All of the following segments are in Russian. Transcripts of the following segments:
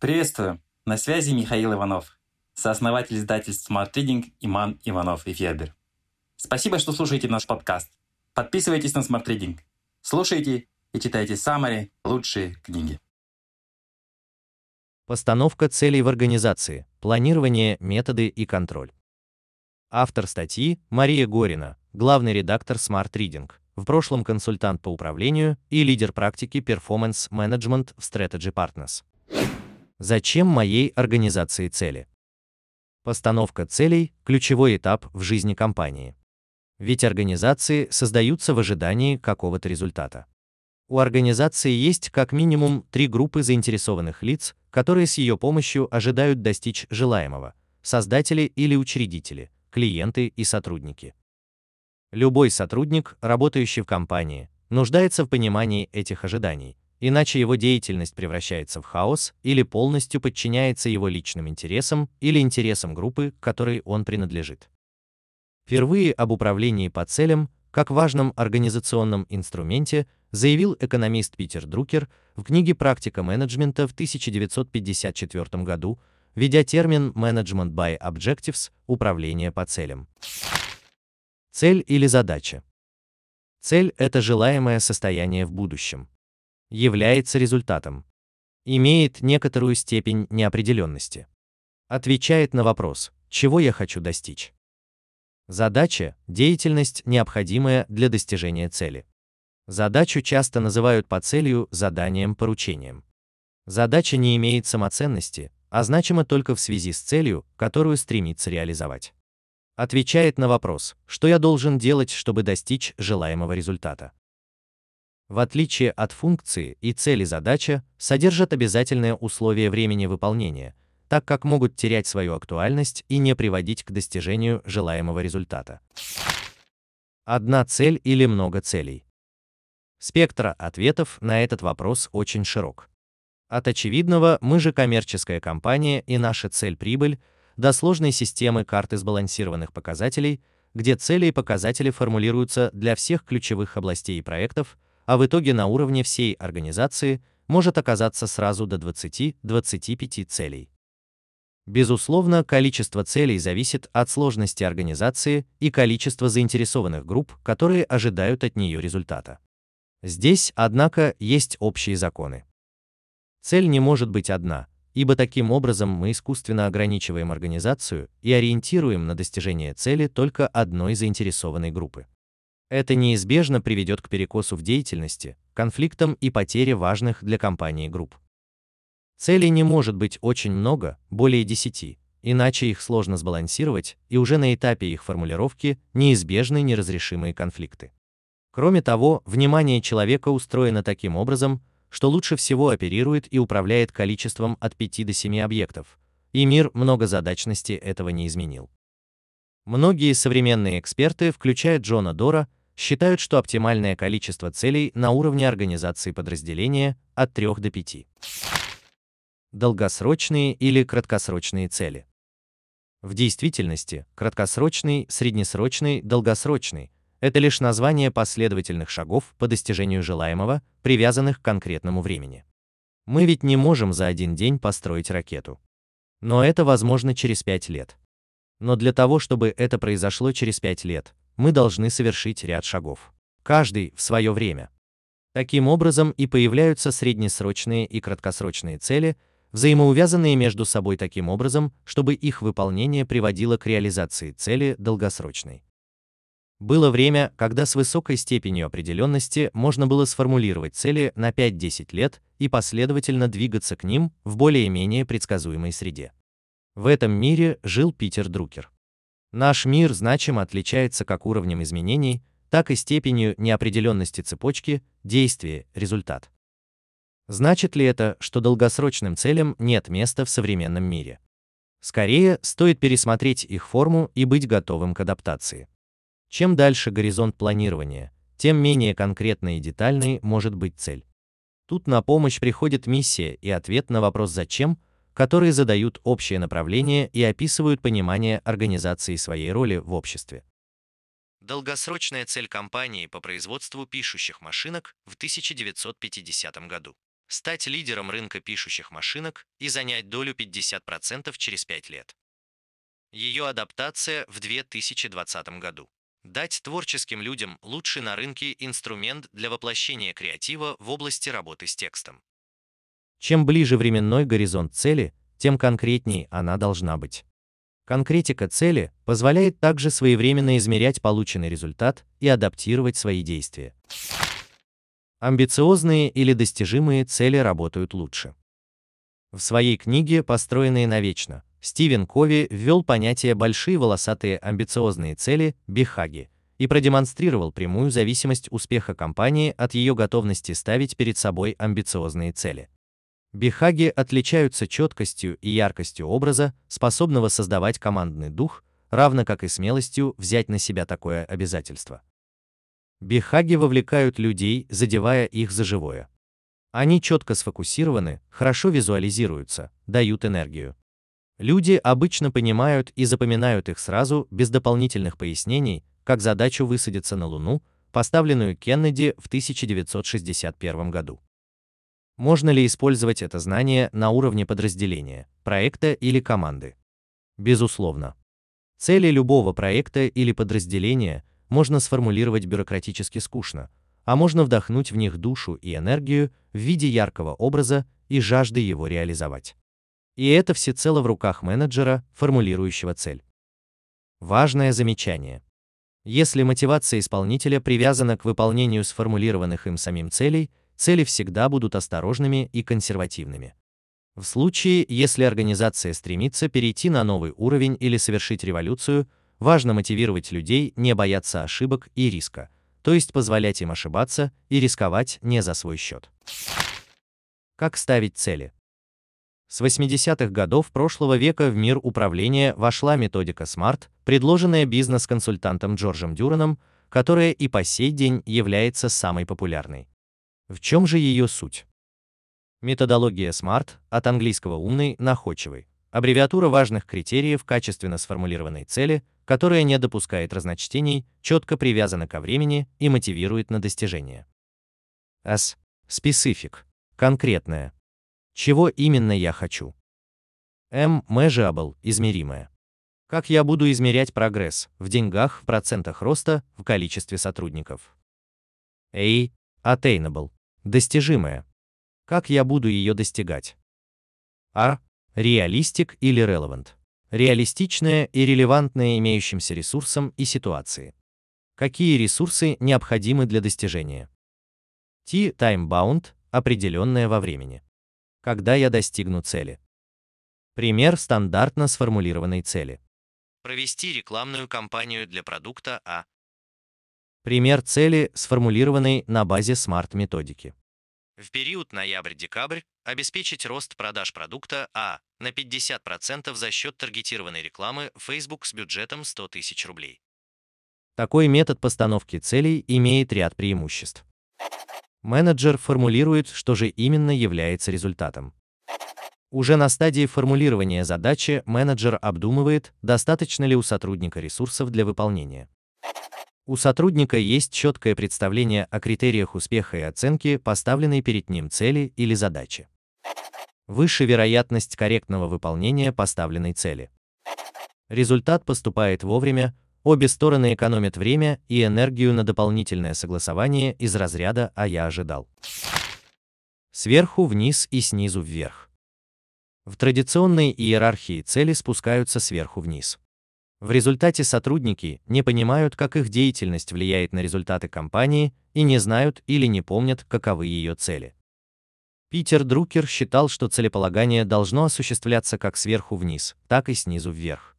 Приветствую! На связи Михаил Иванов, сооснователь издательств Smart Reading Иман Иванов и Федер. Спасибо, что слушаете наш подкаст. Подписывайтесь на Smart Reading. Слушайте и читайте самые лучшие книги. Постановка целей в организации, планирование, методы и контроль. Автор статьи Мария Горина, главный редактор Smart Reading, в прошлом консультант по управлению и лидер практики Performance Management в Strategy Partners. Зачем моей организации цели? Постановка целей – ключевой этап в жизни компании. Ведь организации создаются в ожидании какого-то результата. У организации есть как минимум три группы заинтересованных лиц, которые с ее помощью ожидают достичь желаемого – создатели или учредители, клиенты и сотрудники. Любой сотрудник, работающий в компании, нуждается в понимании этих ожиданий, иначе его деятельность превращается в хаос или полностью подчиняется его личным интересам или интересам группы, которой он принадлежит. Впервые об управлении по целям, как важном организационном инструменте, заявил экономист Питер Друкер в книге «Практика менеджмента» в 1954 году, введя термин «management by objectives» – управление по целям. Цель или задача. Цель – это желаемое состояние в будущем является результатом. Имеет некоторую степень неопределенности. Отвечает на вопрос, чего я хочу достичь. Задача – деятельность, необходимая для достижения цели. Задачу часто называют по целью заданием, поручением. Задача не имеет самоценности, а значима только в связи с целью, которую стремится реализовать. Отвечает на вопрос, что я должен делать, чтобы достичь желаемого результата в отличие от функции и цели задача, содержат обязательные условия времени выполнения, так как могут терять свою актуальность и не приводить к достижению желаемого результата. Одна цель или много целей? Спектр ответов на этот вопрос очень широк. От очевидного «мы же коммерческая компания и наша цель – прибыль» до сложной системы карты сбалансированных показателей, где цели и показатели формулируются для всех ключевых областей и проектов – а в итоге на уровне всей организации может оказаться сразу до 20-25 целей. Безусловно, количество целей зависит от сложности организации и количества заинтересованных групп, которые ожидают от нее результата. Здесь, однако, есть общие законы. Цель не может быть одна, ибо таким образом мы искусственно ограничиваем организацию и ориентируем на достижение цели только одной заинтересованной группы. Это неизбежно приведет к перекосу в деятельности, конфликтам и потере важных для компании групп. Целей не может быть очень много, более 10, иначе их сложно сбалансировать, и уже на этапе их формулировки неизбежны неразрешимые конфликты. Кроме того, внимание человека устроено таким образом, что лучше всего оперирует и управляет количеством от 5 до 7 объектов, и мир многозадачности этого не изменил. Многие современные эксперты, включая Джона Дора, считают, что оптимальное количество целей на уровне организации подразделения от 3 до 5. Долгосрочные или краткосрочные цели. В действительности, краткосрочный, среднесрочный, долгосрочный – это лишь название последовательных шагов по достижению желаемого, привязанных к конкретному времени. Мы ведь не можем за один день построить ракету. Но это возможно через 5 лет. Но для того, чтобы это произошло через 5 лет, мы должны совершить ряд шагов. Каждый в свое время. Таким образом и появляются среднесрочные и краткосрочные цели, взаимоувязанные между собой таким образом, чтобы их выполнение приводило к реализации цели долгосрочной. Было время, когда с высокой степенью определенности можно было сформулировать цели на 5-10 лет и последовательно двигаться к ним в более-менее предсказуемой среде. В этом мире жил Питер Друкер. Наш мир значимо отличается как уровнем изменений, так и степенью неопределенности цепочки, действия, результат. Значит ли это, что долгосрочным целям нет места в современном мире? Скорее, стоит пересмотреть их форму и быть готовым к адаптации. Чем дальше горизонт планирования, тем менее конкретной и детальной может быть цель. Тут на помощь приходит миссия и ответ на вопрос «зачем», которые задают общее направление и описывают понимание организации своей роли в обществе. Долгосрочная цель компании по производству пишущих машинок в 1950 году. стать лидером рынка пишущих машинок и занять долю 50% через 5 лет. Ее адаптация в 2020 году. Дать творческим людям лучший на рынке инструмент для воплощения креатива в области работы с текстом. Чем ближе временной горизонт цели, тем конкретнее она должна быть. Конкретика цели позволяет также своевременно измерять полученный результат и адаптировать свои действия. Амбициозные или достижимые цели работают лучше. В своей книге «Построенные навечно» Стивен Кови ввел понятие «большие волосатые амбициозные цели» Бихаги и продемонстрировал прямую зависимость успеха компании от ее готовности ставить перед собой амбициозные цели. Бихаги отличаются четкостью и яркостью образа, способного создавать командный дух, равно как и смелостью взять на себя такое обязательство. Бихаги вовлекают людей, задевая их за живое. Они четко сфокусированы, хорошо визуализируются, дают энергию. Люди обычно понимают и запоминают их сразу, без дополнительных пояснений, как задачу высадиться на Луну, поставленную Кеннеди в 1961 году. Можно ли использовать это знание на уровне подразделения, проекта или команды? Безусловно. Цели любого проекта или подразделения можно сформулировать бюрократически скучно, а можно вдохнуть в них душу и энергию в виде яркого образа и жажды его реализовать. И это всецело в руках менеджера, формулирующего цель. Важное замечание. Если мотивация исполнителя привязана к выполнению сформулированных им самим целей, цели всегда будут осторожными и консервативными. В случае, если организация стремится перейти на новый уровень или совершить революцию, Важно мотивировать людей не бояться ошибок и риска, то есть позволять им ошибаться и рисковать не за свой счет. Как ставить цели? С 80-х годов прошлого века в мир управления вошла методика SMART, предложенная бизнес-консультантом Джорджем Дюраном, которая и по сей день является самой популярной. В чем же ее суть? Методология SMART, от английского «умный», «находчивый», аббревиатура важных критериев качественно сформулированной цели, которая не допускает разночтений, четко привязана ко времени и мотивирует на достижение. S. Specific. Конкретное. Чего именно я хочу? M. Measurable. Измеримое. Как я буду измерять прогресс в деньгах, в процентах роста, в количестве сотрудников? A. Attainable. Достижимое. Как я буду ее достигать? R. Realistic или relevant реалистичное и релевантное имеющимся ресурсам и ситуации. Какие ресурсы необходимы для достижения? T time-bound – определенное во времени. Когда я достигну цели? Пример стандартно сформулированной цели. Провести рекламную кампанию для продукта А. Пример цели, сформулированной на базе смарт-методики. В период ноябрь-декабрь обеспечить рост продаж продукта А на 50% за счет таргетированной рекламы Facebook с бюджетом 100 тысяч рублей. Такой метод постановки целей имеет ряд преимуществ. Менеджер формулирует, что же именно является результатом. Уже на стадии формулирования задачи менеджер обдумывает, достаточно ли у сотрудника ресурсов для выполнения. У сотрудника есть четкое представление о критериях успеха и оценки поставленной перед ним цели или задачи. Выше вероятность корректного выполнения поставленной цели. Результат поступает вовремя, обе стороны экономят время и энергию на дополнительное согласование из разряда «а я ожидал». Сверху вниз и снизу вверх. В традиционной иерархии цели спускаются сверху вниз. В результате сотрудники не понимают, как их деятельность влияет на результаты компании и не знают или не помнят, каковы ее цели. Питер Друкер считал, что целеполагание должно осуществляться как сверху вниз, так и снизу вверх.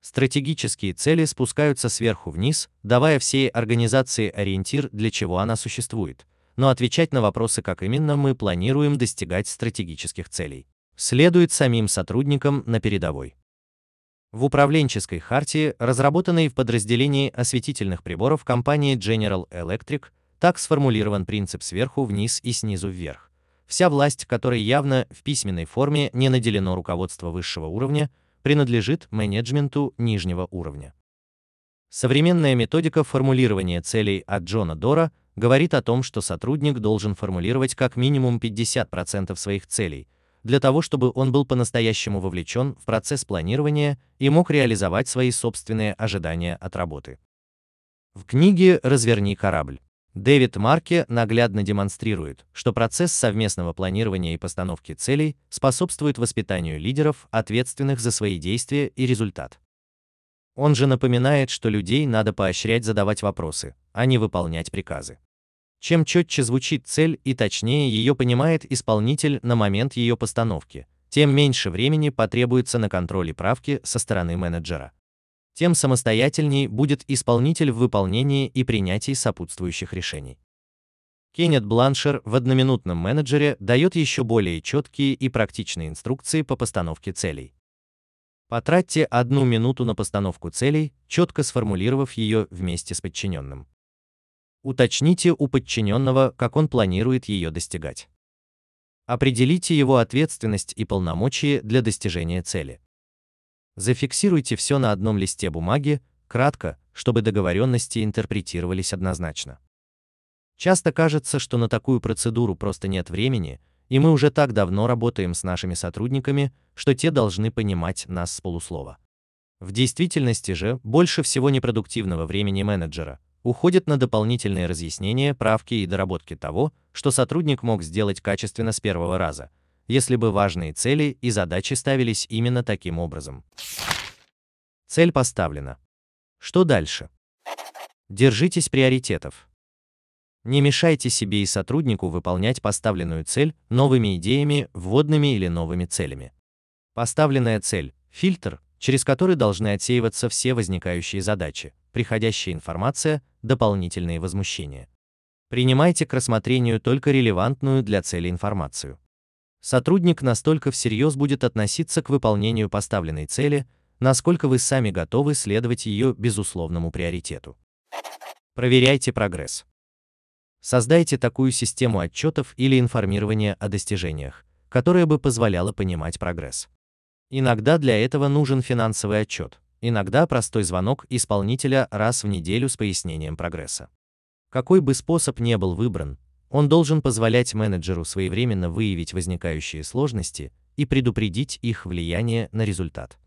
Стратегические цели спускаются сверху вниз, давая всей организации ориентир, для чего она существует, но отвечать на вопросы, как именно мы планируем достигать стратегических целей, следует самим сотрудникам на передовой. В управленческой хартии, разработанной в подразделении осветительных приборов компании General Electric, так сформулирован принцип сверху вниз и снизу вверх. Вся власть, которой явно в письменной форме не наделено руководство высшего уровня, принадлежит менеджменту нижнего уровня. Современная методика формулирования целей от Джона Дора говорит о том, что сотрудник должен формулировать как минимум 50% своих целей, для того чтобы он был по-настоящему вовлечен в процесс планирования и мог реализовать свои собственные ожидания от работы. В книге «Разверни корабль» Дэвид Марке наглядно демонстрирует, что процесс совместного планирования и постановки целей способствует воспитанию лидеров, ответственных за свои действия и результат. Он же напоминает, что людей надо поощрять задавать вопросы, а не выполнять приказы. Чем четче звучит цель и точнее ее понимает исполнитель на момент ее постановки, тем меньше времени потребуется на контроль и правки со стороны менеджера. Тем самостоятельней будет исполнитель в выполнении и принятии сопутствующих решений. Кеннет Бланшер в одноминутном менеджере дает еще более четкие и практичные инструкции по постановке целей. Потратьте одну минуту на постановку целей, четко сформулировав ее вместе с подчиненным. Уточните у подчиненного, как он планирует ее достигать. Определите его ответственность и полномочия для достижения цели. Зафиксируйте все на одном листе бумаги, кратко, чтобы договоренности интерпретировались однозначно. Часто кажется, что на такую процедуру просто нет времени, и мы уже так давно работаем с нашими сотрудниками, что те должны понимать нас с полуслова. В действительности же больше всего непродуктивного времени менеджера уходит на дополнительные разъяснения, правки и доработки того, что сотрудник мог сделать качественно с первого раза, если бы важные цели и задачи ставились именно таким образом. Цель поставлена. Что дальше? Держитесь приоритетов. Не мешайте себе и сотруднику выполнять поставленную цель новыми идеями, вводными или новыми целями. Поставленная цель – фильтр, через который должны отсеиваться все возникающие задачи, приходящая информация, дополнительные возмущения. Принимайте к рассмотрению только релевантную для цели информацию. Сотрудник настолько всерьез будет относиться к выполнению поставленной цели, насколько вы сами готовы следовать ее безусловному приоритету. Проверяйте прогресс. Создайте такую систему отчетов или информирования о достижениях, которая бы позволяла понимать прогресс. Иногда для этого нужен финансовый отчет, иногда простой звонок исполнителя раз в неделю с пояснением прогресса. Какой бы способ не был выбран, он должен позволять менеджеру своевременно выявить возникающие сложности и предупредить их влияние на результат.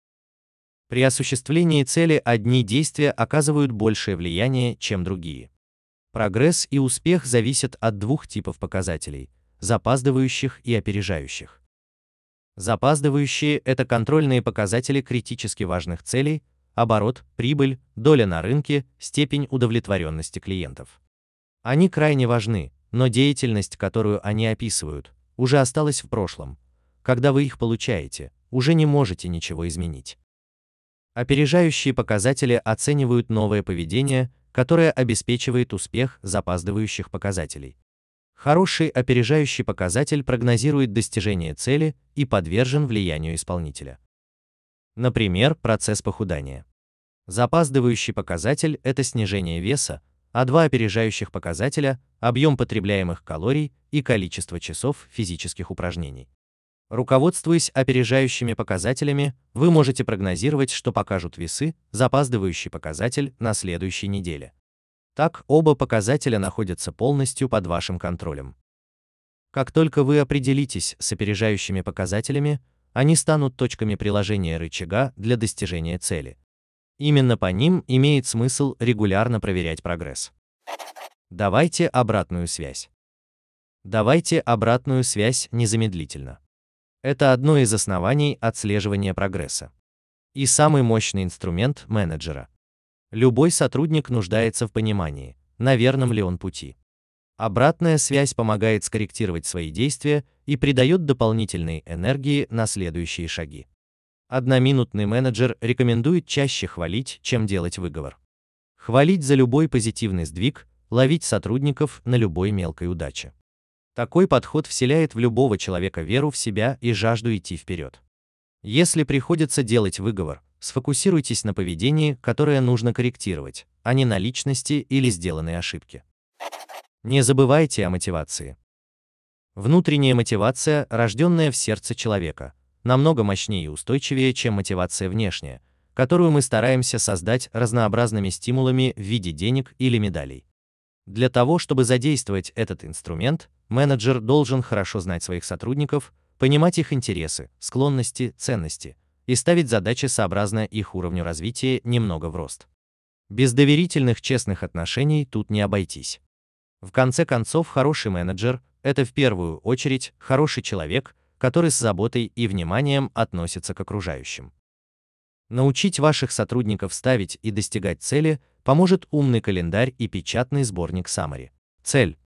При осуществлении цели одни действия оказывают большее влияние, чем другие. Прогресс и успех зависят от двух типов показателей – запаздывающих и опережающих. Запаздывающие – это контрольные показатели критически важных целей, оборот, прибыль, доля на рынке, степень удовлетворенности клиентов. Они крайне важны, но деятельность, которую они описывают, уже осталась в прошлом. Когда вы их получаете, уже не можете ничего изменить. Опережающие показатели оценивают новое поведение, которое обеспечивает успех запаздывающих показателей. Хороший опережающий показатель прогнозирует достижение цели и подвержен влиянию исполнителя. Например, процесс похудания. Запаздывающий показатель – это снижение веса, а два опережающих показателя – объем потребляемых калорий и количество часов физических упражнений. Руководствуясь опережающими показателями, вы можете прогнозировать, что покажут весы, запаздывающий показатель на следующей неделе. Так, оба показателя находятся полностью под вашим контролем. Как только вы определитесь с опережающими показателями, они станут точками приложения рычага для достижения цели. Именно по ним имеет смысл регулярно проверять прогресс. Давайте обратную связь. Давайте обратную связь незамедлительно. Это одно из оснований отслеживания прогресса. И самый мощный инструмент менеджера. Любой сотрудник нуждается в понимании, на верном ли он пути. Обратная связь помогает скорректировать свои действия и придает дополнительной энергии на следующие шаги. Одноминутный менеджер рекомендует чаще хвалить, чем делать выговор. Хвалить за любой позитивный сдвиг, ловить сотрудников на любой мелкой удаче. Такой подход вселяет в любого человека веру в себя и жажду идти вперед. Если приходится делать выговор, сфокусируйтесь на поведении, которое нужно корректировать, а не на личности или сделанной ошибке. Не забывайте о мотивации. Внутренняя мотивация, рожденная в сердце человека, намного мощнее и устойчивее, чем мотивация внешняя, которую мы стараемся создать разнообразными стимулами в виде денег или медалей. Для того, чтобы задействовать этот инструмент, менеджер должен хорошо знать своих сотрудников, понимать их интересы, склонности, ценности и ставить задачи сообразно их уровню развития немного в рост. Без доверительных честных отношений тут не обойтись. В конце концов, хороший менеджер – это в первую очередь хороший человек, который с заботой и вниманием относится к окружающим. Научить ваших сотрудников ставить и достигать цели поможет умный календарь и печатный сборник Summary. Цель.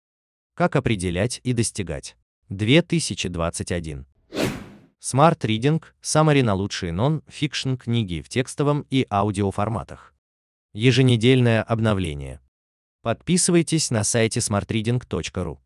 Как определять и достигать. 2021. Smart Reading – Summary на лучшие нон-фикшн книги в текстовом и аудиоформатах. Еженедельное обновление. Подписывайтесь на сайте smartreading.ru.